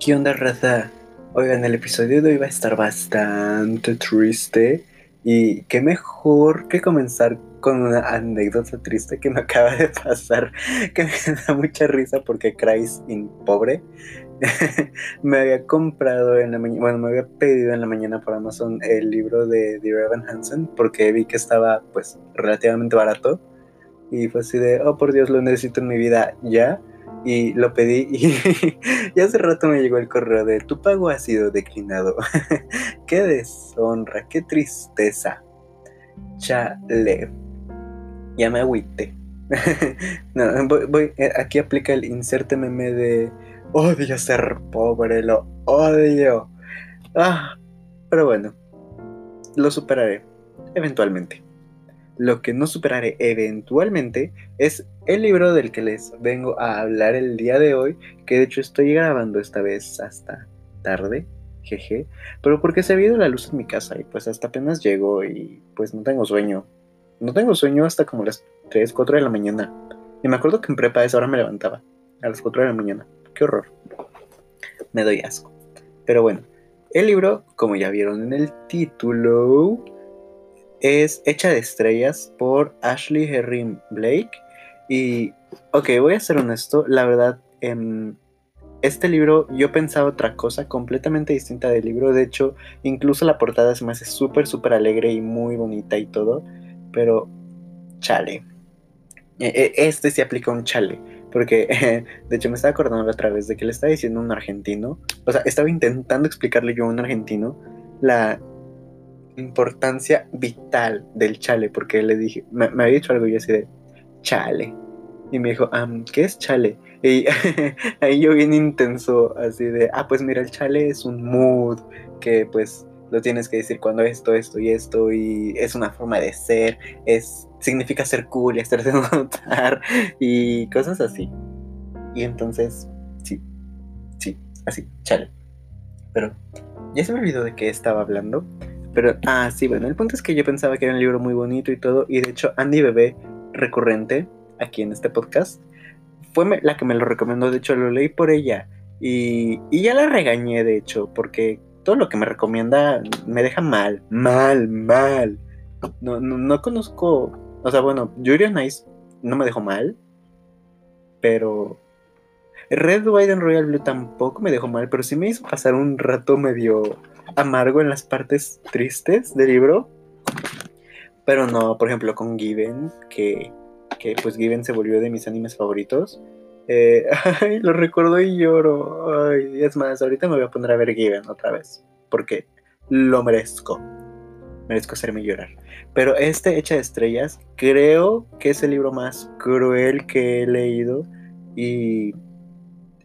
¿Qué onda, raza? Oigan, el episodio de hoy va a estar bastante triste. Y qué mejor que comenzar con una anécdota triste que me acaba de pasar, que me da mucha risa porque Christ, pobre, me había comprado en la mañana, bueno, me había pedido en la mañana por Amazon el libro de The Evan Hansen porque vi que estaba pues relativamente barato y fue así de, oh por Dios, lo necesito en mi vida ya y lo pedí y, hace rato me llegó el correo de tu pago ha sido declinado. qué deshonra, qué tristeza. Chale. Ya me agüité. no, voy, eh, aquí aplica el inserte meme de odio ser pobre, lo odio. Ah, pero bueno, lo superaré eventualmente. Lo que no superaré eventualmente es el libro del que les vengo a hablar el día de hoy, que de hecho estoy grabando esta vez hasta tarde, jeje, pero porque se ha ido la luz en mi casa y pues hasta apenas llego y pues no tengo sueño. No tengo sueño hasta como las 3, 4 de la mañana. Y me acuerdo que en prepa a esa hora me levantaba, a las 4 de la mañana. Qué horror. Me doy asco. Pero bueno, el libro, como ya vieron en el título, es Hecha de Estrellas por Ashley Herring Blake. Y, ok, voy a ser honesto, la verdad, en este libro yo pensaba otra cosa completamente distinta del libro. De hecho, incluso la portada se me hace súper, súper alegre y muy bonita y todo. Pero, chale. E, e, este se aplica un chale. Porque, de hecho, me estaba acordando otra vez de que le estaba diciendo un argentino. O sea, estaba intentando explicarle yo a un argentino la importancia vital del chale, porque le dije, me, había dicho algo yo así de, chale. Y me dijo, ¿qué es chale? Y ahí yo bien intenso, así de, ah, pues mira, el chale es un mood que pues lo tienes que decir cuando esto, esto y esto, y es una forma de ser, es, significa ser cool y hacerse notar, y cosas así. Y entonces, sí, sí, así, chale. Pero ya se me olvidó de qué estaba hablando. Pero, ah, sí, bueno, el punto es que yo pensaba que era un libro muy bonito y todo, y de hecho Andy Bebé, recurrente aquí en este podcast, fue la que me lo recomendó, de hecho lo leí por ella, y, y ya la regañé, de hecho, porque todo lo que me recomienda me deja mal, mal, mal. No, no, no conozco, o sea, bueno, Julian Nice no me dejó mal, pero Red, White and Royal Blue tampoco me dejó mal, pero sí me hizo pasar un rato medio amargo en las partes tristes del libro. Pero no, por ejemplo, con Given, que, que pues Given se volvió de mis animes favoritos. Eh, ay, lo recuerdo y lloro. Ay, es más, ahorita me voy a poner a ver Given otra vez. Porque lo merezco. Merezco hacerme llorar. Pero este Hecha de Estrellas, creo que es el libro más cruel que he leído. Y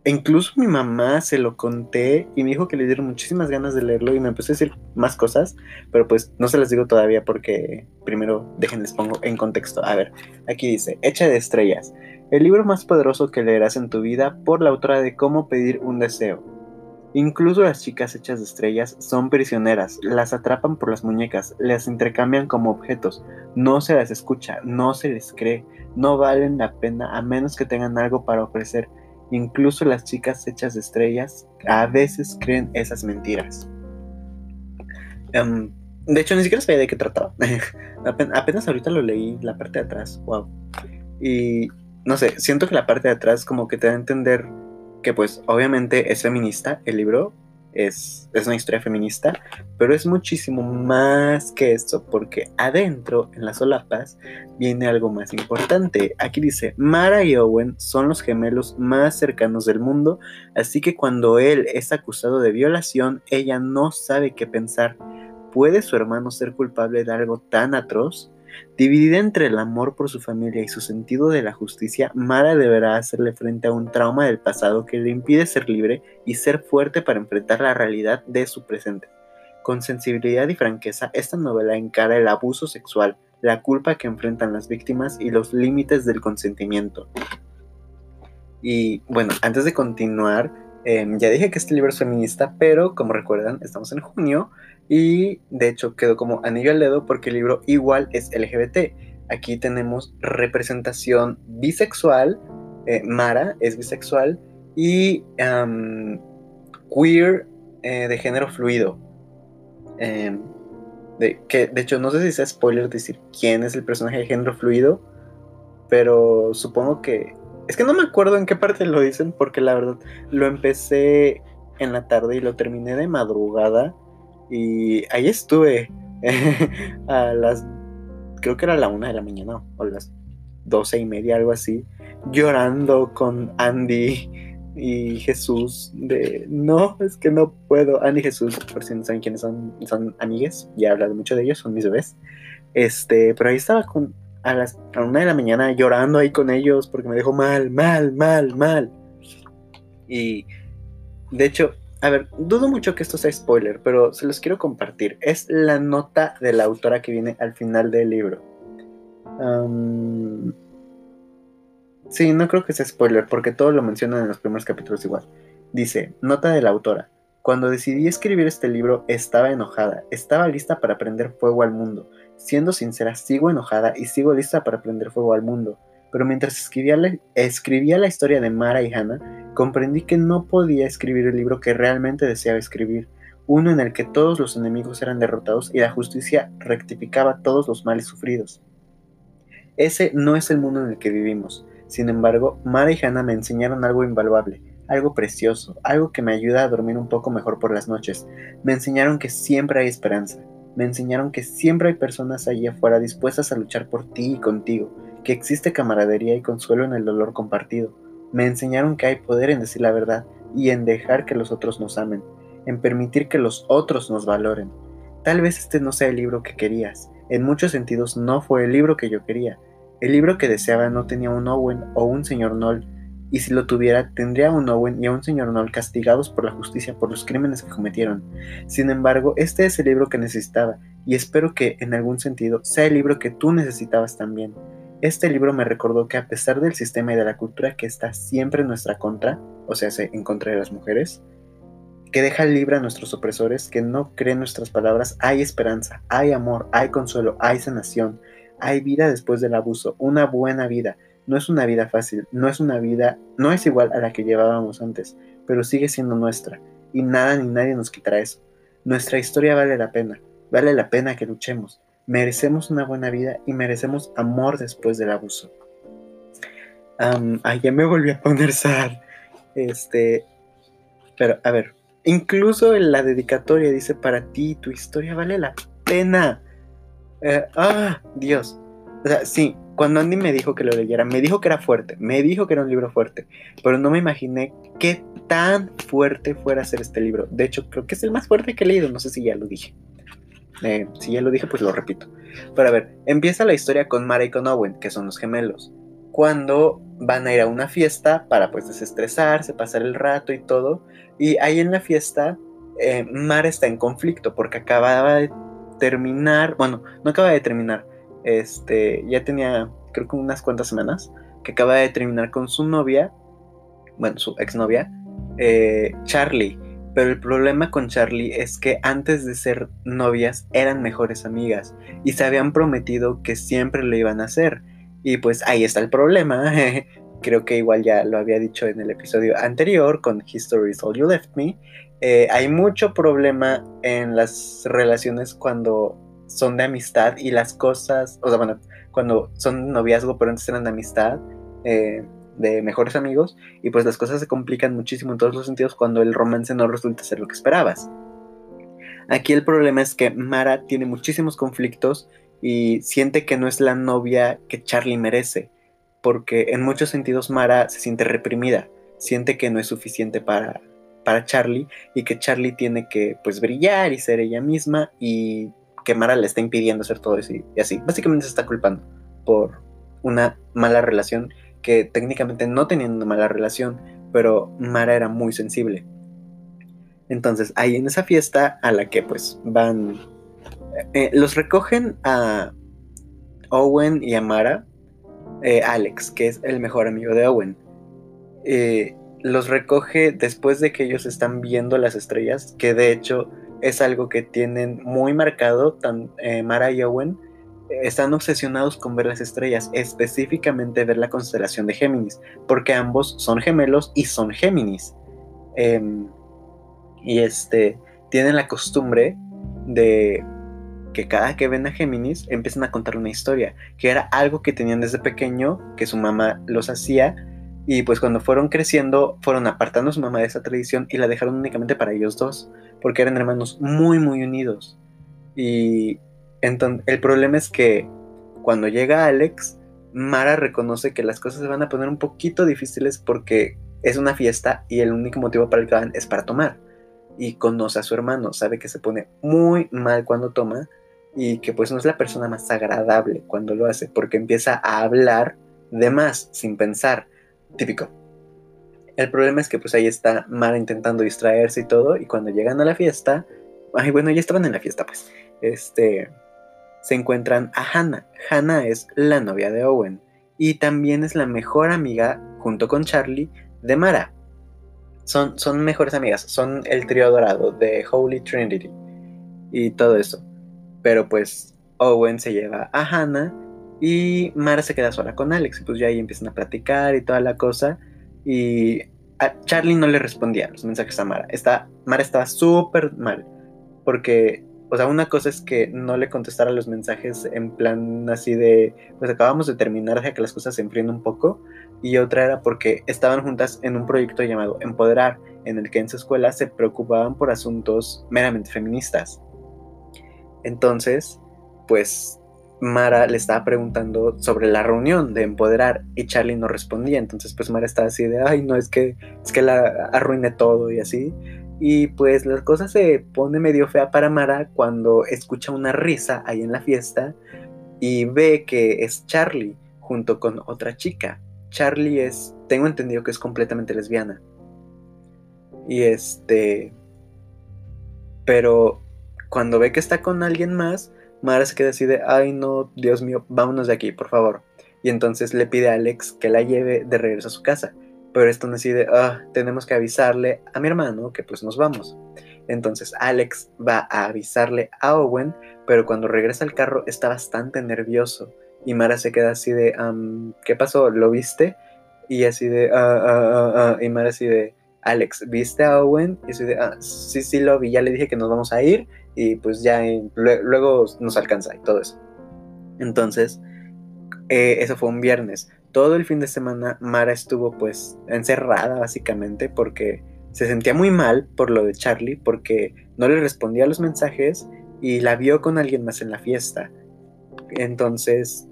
incluso mi mamá se lo conté y me dijo que le dieron muchísimas ganas de leerlo y me empezó a decir más cosas, pero pues no se las digo todavía porque primero déjenles pongo en contexto. A ver, aquí dice, Hecha de Estrellas, el libro más poderoso que leerás en tu vida por la autora de Cómo pedir un deseo. Incluso las chicas hechas de estrellas son prisioneras, las atrapan por las muñecas, las intercambian como objetos, no se las escucha, no se les cree, no valen la pena a menos que tengan algo para ofrecer Incluso las chicas hechas de estrellas a veces creen esas mentiras. Em, de hecho, ni siquiera sabía de qué trataba. Apenas ahorita lo leí, la parte de atrás. Wow. Y no sé, siento que la parte de atrás como que te da a entender que pues obviamente es feminista el libro, es, una historia feminista, pero es muchísimo más que esto, porque adentro, en las solapas, viene algo más importante. Aquí dice, Mara y Owen son los gemelos más cercanos del mundo, así que cuando él es acusado de violación, ella no sabe qué pensar. ¿Puede su hermano ser culpable de algo tan atroz? Dividida entre el amor por su familia y su sentido de la justicia, Mara deberá hacerle frente a un trauma del pasado que le impide ser libre y ser fuerte para enfrentar la realidad de su presente. Con sensibilidad y franqueza, esta novela encara el abuso sexual, la culpa que enfrentan las víctimas y los límites del consentimiento. Y bueno, antes de continuar, em, ya dije que este libro es feminista, pero como recuerdan, estamos en junio y de hecho quedó como anillo al dedo porque el libro igual es LGBT. Aquí tenemos representación bisexual, eh, Mara es bisexual y queer eh, de género fluido. Em, de, que de hecho no sé si sea spoiler decir quién es el personaje de género fluido, pero supongo que... Es que no me acuerdo en qué parte lo dicen porque la verdad lo empecé en la tarde y lo terminé de madrugada y ahí estuve a las... Creo que era la una de la mañana o las doce y media, algo así, llorando con Andy y Jesús de no, es que no puedo. Andy y Jesús, por si no saben quiénes son, son amigues, ya he hablado mucho de ellos, son mis bebés. Este, pero ahí estaba con a las a una de la mañana llorando ahí con ellos porque me dejó mal, mal, mal, mal. Y de hecho, a ver, dudo mucho que esto sea spoiler, pero se los quiero compartir. Es la nota de la autora que viene al final del libro. sí, no creo que sea spoiler, porque todo lo mencionan en los primeros capítulos igual. Dice, nota de la autora. Cuando decidí escribir este libro estaba enojada, estaba lista para prender fuego al mundo. Siendo sincera, sigo enojada y sigo lista para prender fuego al mundo. Pero mientras escribía la, escribía la historia de Mara y Hannah, comprendí que no podía escribir el libro que realmente deseaba escribir, uno en el que todos los enemigos eran derrotados y la justicia rectificaba todos los males sufridos. Ese no es el mundo en el que vivimos. Sin embargo, Mara y Hannah me enseñaron algo invaluable, algo precioso, algo que me ayuda a dormir un poco mejor por las noches. Me enseñaron que siempre hay esperanza. Me enseñaron que siempre hay personas allí afuera dispuestas a luchar por ti y contigo, que existe camaradería y consuelo en el dolor compartido. Me enseñaron que hay poder en decir la verdad y en dejar que los otros nos amen, en permitir que los otros nos valoren. Tal vez este no sea el libro que querías, en muchos sentidos no fue el libro que yo quería. El libro que deseaba no tenía un Owen o un señor Noll, y si lo tuviera, tendría a un Owen y a un señor Noll castigados por la justicia por los crímenes que cometieron. Sin embargo, este es el libro que necesitaba, y espero que, en algún sentido, sea el libro que tú necesitabas también. Este libro me recordó que a pesar del sistema y de la cultura que está siempre en nuestra contra, o sea, en contra de las mujeres, que deja libre a nuestros opresores, que no creen nuestras palabras, hay esperanza, hay amor, hay consuelo, hay sanación, hay vida después del abuso, una buena vida. No es una vida fácil, no es una vida, no es igual a la que llevábamos antes, pero sigue siendo nuestra, y nada ni nadie nos quitará eso. Nuestra historia vale la pena, vale la pena que luchemos, merecemos una buena vida y merecemos amor después del abuso. Um, ya me volví a poner sad. Este, pero a ver, incluso en la dedicatoria dice para ti, tu historia vale la pena. Eh, ah, Dios. O sea, sí, cuando Andy me dijo que lo leyera, me dijo que era fuerte, me dijo que era un libro fuerte, pero no me imaginé qué tan fuerte fuera ser este libro. De hecho, creo que es el más fuerte que he leído, no sé si ya lo dije. Eh, si ya lo dije, pues lo repito. Pero a ver, empieza la historia con Mara y con Owen, que son los gemelos. Cuando van a ir a una fiesta para pues desestresarse, pasar el rato y todo. Y ahí en la fiesta, eh, Mara está en conflicto porque acababa de terminar, bueno, no acaba de terminar, este, ya tenía creo que unas cuantas semanas, que acaba de terminar con su novia, bueno, su exnovia, eh, Charlie. Pero el problema con Charlie es que antes de ser novias eran mejores amigas y se habían prometido que siempre lo iban a hacer. Y pues ahí está el problema. Creo que igual ya lo había dicho en el episodio anterior con History is All You Left Me. Eh, hay mucho problema en las relaciones cuando son de amistad y las cosas, o sea, bueno, cuando son noviazgo pero antes eran de amistad. Eh, de mejores amigos y pues las cosas se complican muchísimo en todos los sentidos cuando el romance no resulta ser lo que esperabas. Aquí el problema es que Mara tiene muchísimos conflictos y siente que no es la novia que Charlie merece, porque en muchos sentidos Mara se siente reprimida, siente que no es suficiente para, para Charlie y que Charlie tiene que pues brillar y ser ella misma y que Mara le está impidiendo hacer todo eso y así. Básicamente se está culpando por una mala relación que técnicamente no tenían mala relación, pero Mara era muy sensible. Entonces, ahí en esa fiesta a la que pues van, eh, los recogen a Owen y a Mara, eh, Alex, que es el mejor amigo de Owen. Eh, los recoge después de que ellos están viendo las estrellas, que de hecho es algo que tienen muy marcado tan, Mara y Owen, están obsesionados con ver las estrellas, específicamente ver la constelación de Géminis, porque ambos son gemelos y son Géminis. Em, Y este, tienen la costumbre de que cada que ven a Géminis empiezan a contar una historia, que era algo que tenían desde pequeño, que su mamá los hacía, y pues cuando fueron creciendo fueron apartando a su mamá de esa tradición y la dejaron únicamente para ellos dos, porque eran hermanos muy, muy unidos. Y entonces el problema es que cuando llega Alex, Mara reconoce que las cosas se van a poner un poquito difíciles porque es una fiesta y el único motivo para el que van es para tomar. Y conoce a su hermano, sabe que se pone muy mal cuando toma y que pues no es la persona más agradable cuando lo hace porque empieza a hablar de más sin pensar. Típico. El problema es que pues ahí está Mara intentando distraerse y todo y cuando llegan a la fiesta, ay bueno, ya estaban en la fiesta pues, este, se encuentran a Hannah. Hannah es la novia de Owen y también es la mejor amiga junto con Charlie de Mara. Son, son mejores amigas, son el trío dorado de Holy Trinity y todo eso. Pero pues Owen se lleva a Hannah y Mara se queda sola con Alex. Y pues ya ahí empiezan a platicar y toda la cosa. Y a Charlie no le respondía los mensajes a Mara. Está, Mara estaba súper mal. Porque, o sea, una cosa es que no le contestara los mensajes en plan así de, pues acabamos de terminar, deja que las cosas se enfríen un poco. Y otra era porque estaban juntas en un proyecto llamado Empoderar, en el que en su escuela se preocupaban por asuntos meramente feministas. Entonces, pues Mara le estaba preguntando sobre la reunión de empoderar y Charlie no respondía. Entonces, pues Mara estaba así de, ay, no, es que, es que la arruiné todo y así. Y pues la cosa se pone medio fea para Mara cuando escucha una risa ahí en la fiesta y ve que es Charlie junto con otra chica. Charlie es, tengo entendido que es completamente lesbiana. Y este, pero cuando ve que está con alguien más, Mara se queda así de, ay no, Dios mío, vámonos de aquí, por favor. Y entonces le pide a Alex que la lleve de regreso a su casa. Pero esto decide, ah, tenemos que avisarle a mi hermano que pues nos vamos. Entonces Alex va a avisarle a Owen, pero cuando regresa al carro está bastante nervioso. Y Mara se queda así de, ¿qué pasó? ¿Lo viste? Y así de, ah, ah, ah. Y Mara así de, Alex, ¿viste a Owen? Y así de, ah, sí, sí lo vi, ya le dije que nos vamos a ir y pues ya luego nos alcanza y todo eso. Entonces, eh, eso fue un viernes. Todo el fin de semana Mara estuvo pues encerrada básicamente porque se sentía muy mal por lo de Charlie, porque no le respondía a los mensajes y la vio con alguien más en la fiesta. Entonces,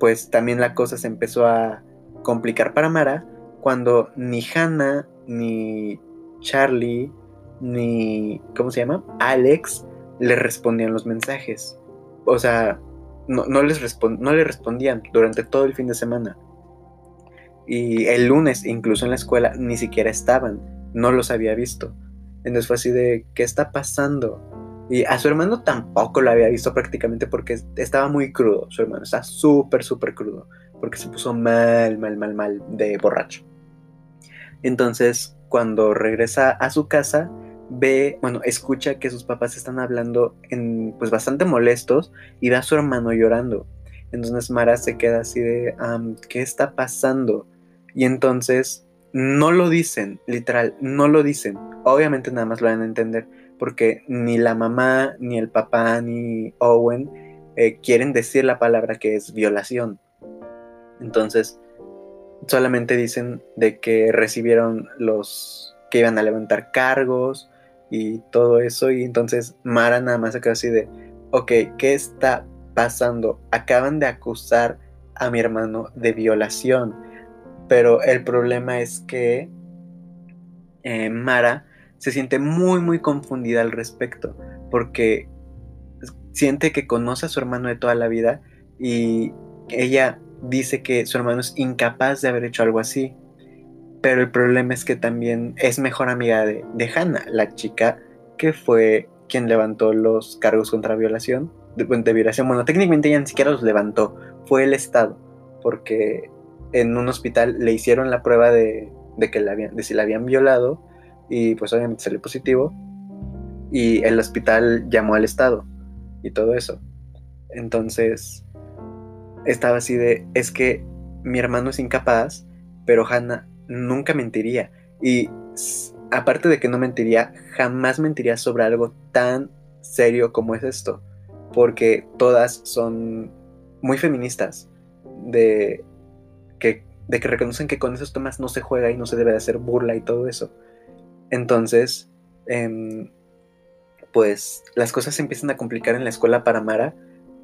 pues también la cosa se empezó a complicar para Mara cuando ni Hannah, ni Charlie, ni, ¿cómo se llama? Alex le respondían los mensajes. O sea, no, les no le respondían durante todo el fin de semana. Y el lunes, incluso en la escuela, ni siquiera estaban. No los había visto. Entonces fue así de, ¿qué está pasando? Y a su hermano tampoco lo había visto prácticamente porque estaba muy crudo. Su hermano está súper, súper crudo. Porque se puso mal, mal, mal, mal de borracho. Entonces, cuando regresa a su casa, ve, bueno, escucha que sus papás están hablando en, pues bastante molestos y ve a su hermano llorando. Entonces Mara se queda así de, ¿qué está pasando? Y entonces no lo dicen, literal, no lo dicen. Obviamente nada más lo van a entender porque ni la mamá, ni el papá, ni Owen eh, quieren decir la palabra que es violación. Entonces, solamente dicen de que recibieron los que iban a levantar cargos, y todo eso. Y entonces Mara nada más se quedó así de, ok, ¿qué está pasando? Acaban de acusar a mi hermano de violación. Pero el problema es que eh, Mara se siente muy, muy confundida al respecto. Porque siente que conoce a su hermano de toda la vida y ella dice que su hermano es incapaz de haber hecho algo así. Pero el problema es que también es mejor amiga de, de Hannah, la chica que fue quien levantó los cargos contra violación. De, violación, bueno, técnicamente ella ni siquiera los levantó, fue el Estado, porque en un hospital le hicieron la prueba de, que la habían, de si la habían violado y pues obviamente salió positivo y el hospital llamó al Estado y todo eso. Entonces estaba así de, es que mi hermano es incapaz, pero Hannah nunca mentiría. Y aparte de que no mentiría, jamás mentiría sobre algo tan serio como es esto, porque todas son muy feministas, de que, de que reconocen que con esos temas no se juega y no se debe de hacer burla y todo eso. Entonces, em, pues las cosas se empiezan a complicar en la escuela para Mara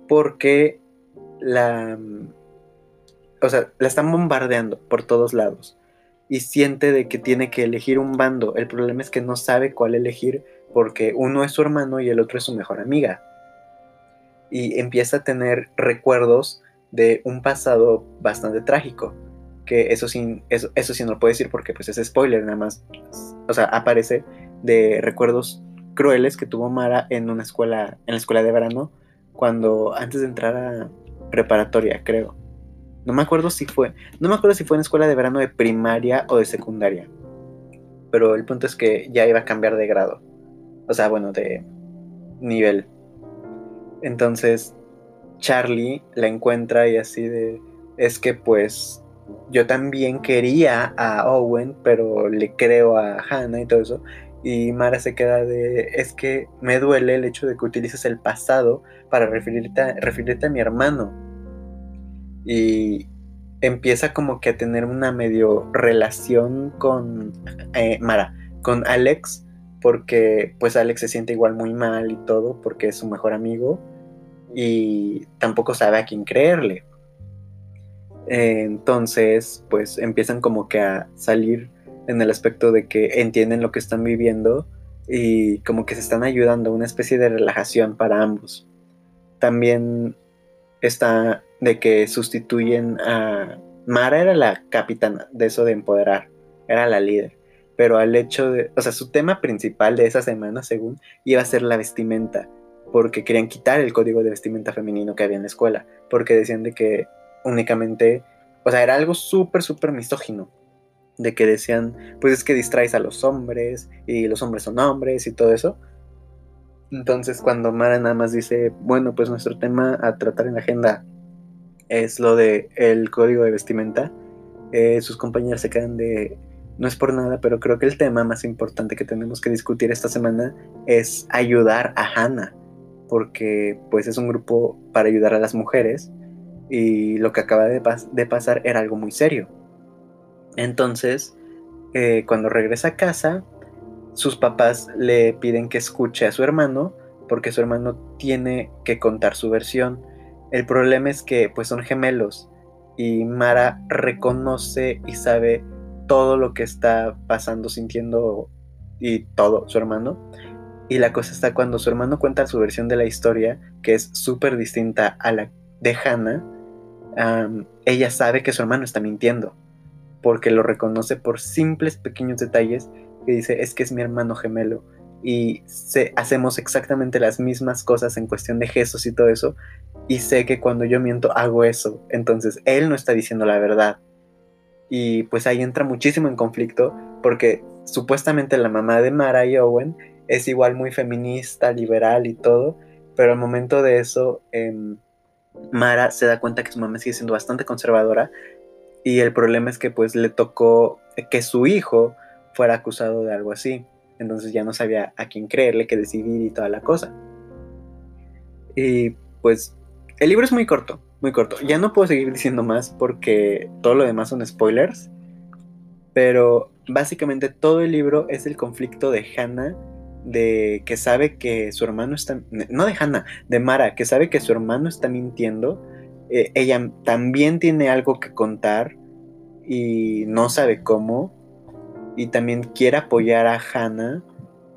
porque la, o sea, la están bombardeando por todos lados y siente de que tiene que elegir un bando. El problema es que no sabe cuál elegir porque uno es su hermano y el otro es su mejor amiga. Y empieza a tener recuerdos de un pasado bastante trágico. Que eso sí, eso, eso sí no lo puedo decir porque pues es spoiler nada más. O sea, aparece de recuerdos crueles que tuvo Mara en una escuela, en la escuela de verano, cuando antes de entrar a preparatoria, creo. No me acuerdo si fue, no me acuerdo si fue en escuela de verano de primaria o de secundaria. Pero el punto es que ya iba a cambiar de grado. O sea, bueno, de nivel. Entonces, Charlie la encuentra y así de, es que pues yo también quería a Owen, pero le creo a Hannah y todo eso. Y Mara se queda de, es que me duele el hecho de que utilices el pasado para referirte a, referirte a mi hermano. Y empieza como que a tener una medio relación con eh, Mara, con Alex, porque pues Alex se siente igual muy mal y todo, porque es su mejor amigo y tampoco sabe a quién creerle. entonces, pues empiezan como que a salir en el aspecto de que entienden lo que están viviendo y como que se están ayudando, una especie de relajación para ambos. También está de que sustituyen a... Mara era la capitana de eso de empoderar, era la líder, pero al hecho de, o sea, su tema principal de esa semana, según, iba a ser la vestimenta, porque querían quitar el código de vestimenta femenino que había en la escuela, porque decían de que únicamente, o sea, era algo súper, súper misógino, de que decían, pues es que distraes a los hombres y los hombres son hombres y todo eso. Entonces cuando Mara nada más dice, bueno, pues nuestro tema a tratar en la agenda es lo de el código de vestimenta, eh, sus compañeros se quedan de, no es por nada, pero creo que el tema más importante que tenemos que discutir esta semana es ayudar a Hannah, porque pues es un grupo para ayudar a las mujeres y lo que acaba de, de pasar era algo muy serio entonces, eh, cuando regresa a casa, sus papás le piden que escuche a su hermano porque su hermano tiene que contar su versión. El problema es que pues son gemelos y Mara reconoce y sabe todo lo que está pasando, sintiendo y todo su hermano. Y la cosa está cuando su hermano cuenta su versión de la historia, que es súper distinta a la de Hannah, ella sabe que su hermano está mintiendo porque lo reconoce por simples pequeños detalles que dice es que es mi hermano gemelo y hacemos exactamente las mismas cosas en cuestión de gestos y todo eso y sé que cuando yo miento hago eso entonces él no está diciendo la verdad y pues ahí entra muchísimo en conflicto porque supuestamente la mamá de Mara y Owen es igual muy feminista, liberal y todo, pero al momento de eso em, Mara se da cuenta que su mamá sigue siendo bastante conservadora y el problema es que pues le tocó que su hijo fuera acusado de algo así. Entonces ya no sabía a quién creerle, qué decidir y toda la cosa. Y pues el libro es muy corto, muy corto. Ya no puedo seguir diciendo más porque todo lo demás son spoilers. Pero básicamente todo el libro es el conflicto de Hannah de que sabe que su hermano está no de Hannah, de Mara, que sabe que su hermano está mintiendo eh, ella también tiene algo que contar y no sabe cómo. Y también quiere apoyar a Hannah.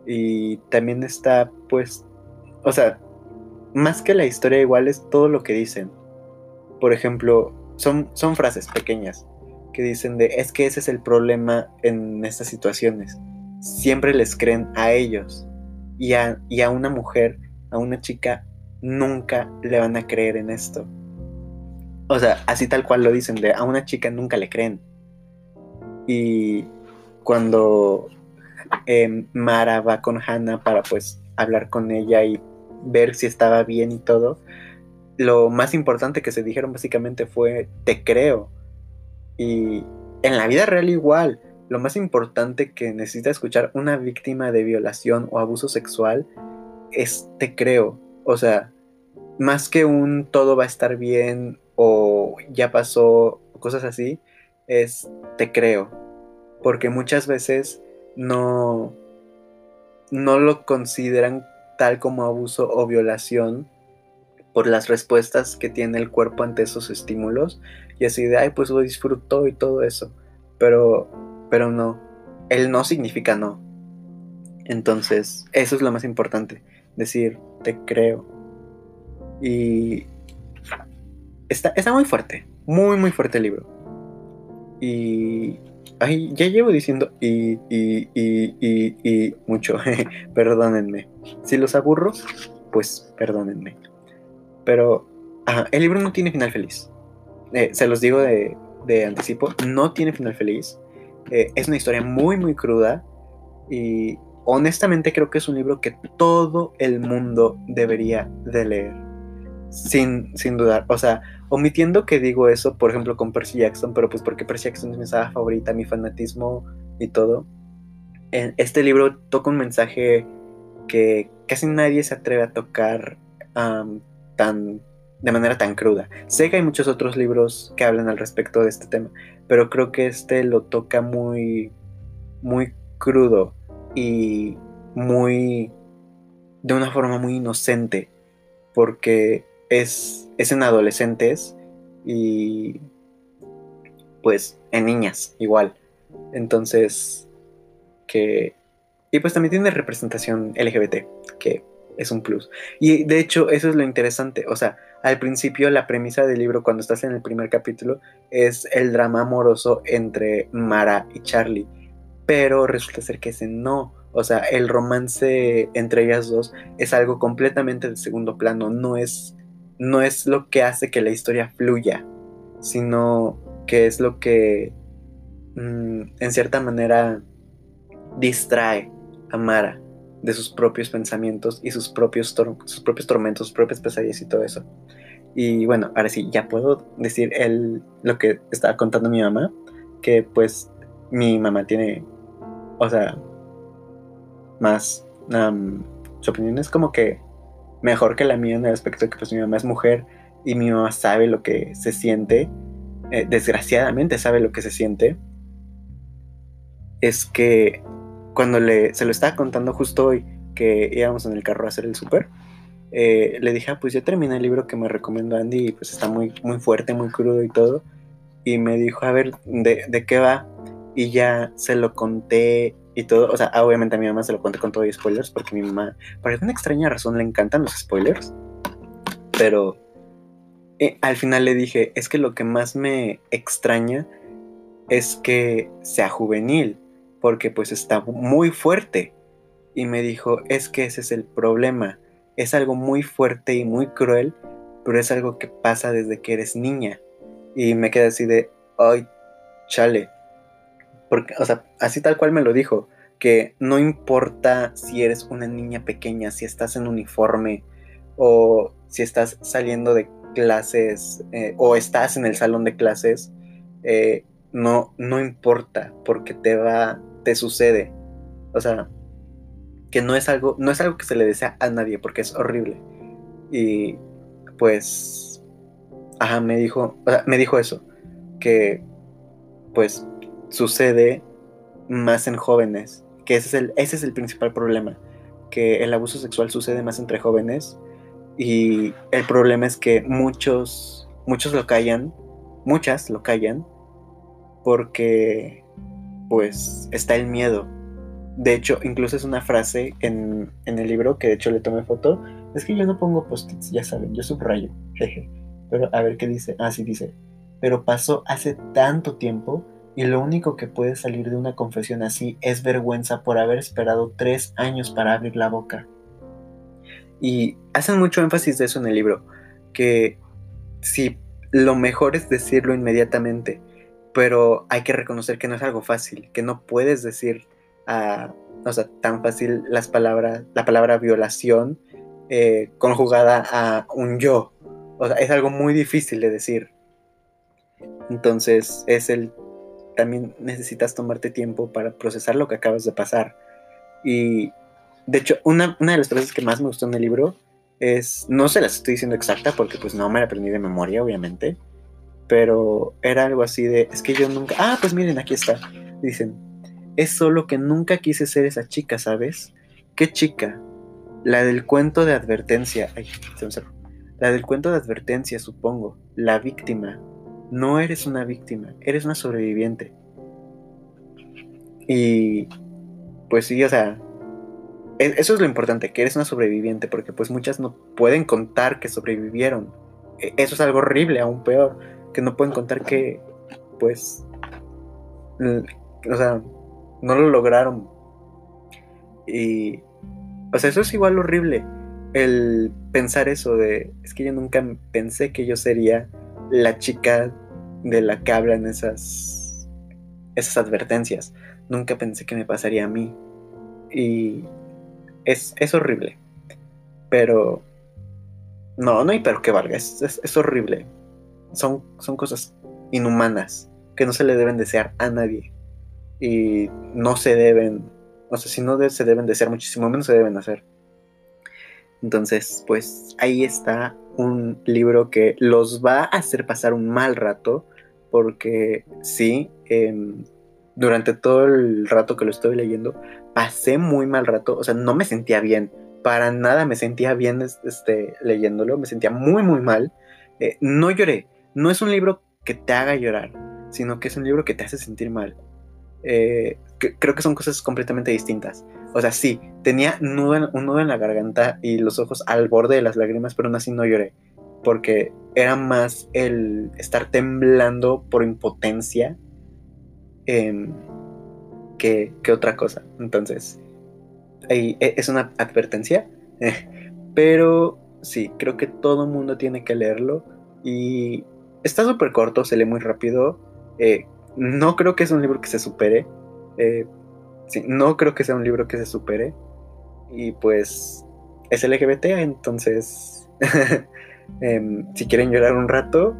Y también está, pues, o sea, más que la historia igual es todo lo que dicen. Por ejemplo, son, son frases pequeñas que dicen de, es que ese es el problema en estas situaciones. Siempre les creen a ellos. Y a, y a una mujer, a una chica, nunca le van a creer en esto. O sea, así tal cual lo dicen, de a una chica nunca le creen. Y cuando em, Mara va con Hannah para pues hablar con ella y ver si estaba bien y todo, lo más importante que se dijeron básicamente fue te creo. Y en la vida real igual, lo más importante que necesita escuchar una víctima de violación o abuso sexual es te creo. O sea, más que un todo va a estar bien o ya pasó, cosas así, es te creo. Porque muchas veces no, no lo consideran tal como abuso o violación por las respuestas que tiene el cuerpo ante esos estímulos y así de, ay, pues lo disfrutó y todo eso. Pero, pero no, el no significa no. Entonces, eso es lo más importante, decir, te creo. Y está, está muy fuerte, muy, muy fuerte el libro. Y Ay, ya llevo diciendo y, y, y, y, y mucho. perdónenme. Si los aburro, pues perdónenme. Pero el libro no tiene final feliz. Eh, se los digo de, de, anticipo, no tiene final feliz. Eh, es una historia muy, muy cruda. Y honestamente creo que es un libro que todo el mundo debería de leer. Sin, sin dudar. O sea, omitiendo que digo eso, por ejemplo, con Percy Jackson, pero pues porque Percy Jackson es mi saga favorita, mi fanatismo y todo. Este libro toca un mensaje que casi nadie se atreve a tocar tan de manera tan cruda. Sé que hay muchos otros libros que hablan al respecto de este tema, pero creo que este lo toca muy muy crudo y muy de una forma muy inocente porque es, en adolescentes y pues en niñas igual. Entonces, que... Y pues también tiene representación LGBT, que es un plus. Y de hecho, eso es lo interesante. O sea, al principio la premisa del libro, cuando estás en el primer capítulo, es el drama amoroso entre Mara y Charlie. Pero resulta ser que ese no. O sea, el romance entre ellas dos es algo completamente de segundo plano. No es no es lo que hace que la historia fluya, sino que es lo que mm, en cierta manera distrae a Mara de sus propios pensamientos y sus propios, sus propios tormentos, sus propias pesadillas y todo eso. Y bueno, ahora sí, ya puedo decir el, lo que estaba contando mi mamá, que pues mi mamá tiene, o sea, más, su opinión es como que mejor que la mía en el aspecto de que pues mi mamá es mujer y mi mamá sabe lo que se siente, eh, desgraciadamente sabe lo que se siente, es que cuando le, se lo estaba contando justo hoy que íbamos en el carro a hacer el súper, eh, le dije, ah, pues ya terminé el libro que me recomendó Andy y pues está muy, muy fuerte, muy crudo y todo. Y me dijo, a ver, ¿de, de qué va? Y ya se lo conté y todo, o sea, obviamente a mi mamá se lo conté con todo y spoilers, porque mi mamá, por alguna extraña razón, le encantan los spoilers. Pero eh, al final le dije, es que lo que más me extraña es que sea juvenil, porque pues está muy fuerte. Y me dijo, es que ese es el problema. Es algo muy fuerte y muy cruel, pero es algo que pasa desde que eres niña. Y me quedé así de, ay, chale, porque, o sea, así tal cual me lo dijo, que no importa si eres una niña pequeña, si estás en uniforme o si estás saliendo de clases eh, o estás en el salón de clases, eh, no, no importa porque te va, te sucede. O sea, que no es algo, no es algo que se le desea a nadie porque es horrible. Y pues, ajá, me dijo, o sea, me dijo eso, que pues sucede más en jóvenes, que ese es el, ese es el principal problema, que el abuso sexual sucede más entre jóvenes y el problema es que muchos, muchos lo callan, muchas lo callan porque pues está el miedo. De hecho, incluso es una frase en, en el libro que de hecho le tomé foto. Es que yo no pongo post-its, ya saben, yo subrayo. Jeje. Pero a ver qué dice. Ah, sí dice. Pero pasó hace tanto tiempo y lo único que puede salir de una confesión así es vergüenza por haber esperado tres años para abrir la boca. Y hacen mucho énfasis de eso en el libro, que sí, lo mejor es decirlo inmediatamente, pero hay que reconocer que no es algo fácil, que no puedes decir uh, o sea, tan fácil las palabras, la palabra violación eh, conjugada a un yo. O sea, es algo muy difícil de decir. Entonces es el también necesitas tomarte tiempo para procesar lo que acabas de pasar. Y de hecho, una, una de las frases que más me gustó en el libro es, no se las estoy diciendo exacta porque pues no me la aprendí de memoria, obviamente, pero era algo así de, es que yo nunca, ah, pues miren, aquí está, dicen, es solo que nunca quise ser esa chica, ¿sabes? ¿Qué chica? La del cuento de advertencia, ay, se me cerró. La del cuento de advertencia, supongo, la víctima. No eres una víctima, eres una sobreviviente. Y pues sí, o sea, e-, eso es lo importante, que eres una sobreviviente, porque pues muchas no pueden contar que sobrevivieron. E-, eso es algo horrible, aún peor, que no pueden contar que, pues, o sea, no lo lograron. Y, o sea, eso es igual horrible, el pensar eso de, es que yo nunca pensé que yo sería la chica de la que hablan esas, esas advertencias. Nunca pensé que me pasaría a mí. Y es, horrible. Pero... No, no hay pero que valga. Es, horrible. Son, son cosas inhumanas que no se le deben desear a nadie. Y no se deben... O sea, si no se deben desear, muchísimo menos se deben hacer. Entonces, pues ahí está un libro que los va a hacer pasar un mal rato, porque sí, em, durante todo el rato que lo estoy leyendo, pasé muy mal rato, o sea, no me sentía bien, para nada me sentía bien este, leyéndolo, me sentía muy, muy mal. Eh, no lloré, no es un libro que te haga llorar, sino que es un libro que te hace sentir mal. Eh, creo que son cosas completamente distintas. O sea, sí, tenía un nudo en la garganta y los ojos al borde de las lágrimas, pero aún así no lloré, porque era más el estar temblando por impotencia Em, que, otra cosa. Entonces, e, es una advertencia. pero sí, creo que todo el mundo tiene que leerlo. Y está súper corto, se lee muy rápido. Eh, no creo que es un libro que se supere. Eh, no creo que sea un libro que se supere. Y pues es LGBT, entonces em, si quieren llorar un rato,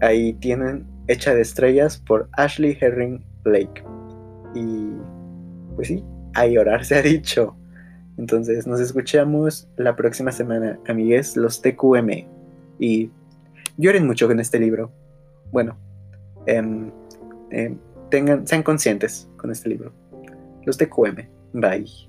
ahí tienen Hecha de Estrellas por Ashley Herring Blake. Y pues sí, a llorar se ha dicho. Entonces nos escuchamos la próxima semana, amigues, los TQM. Y lloren mucho con este libro. Bueno, em, em, tengan, sean conscientes con este libro. Los TQM. Bye.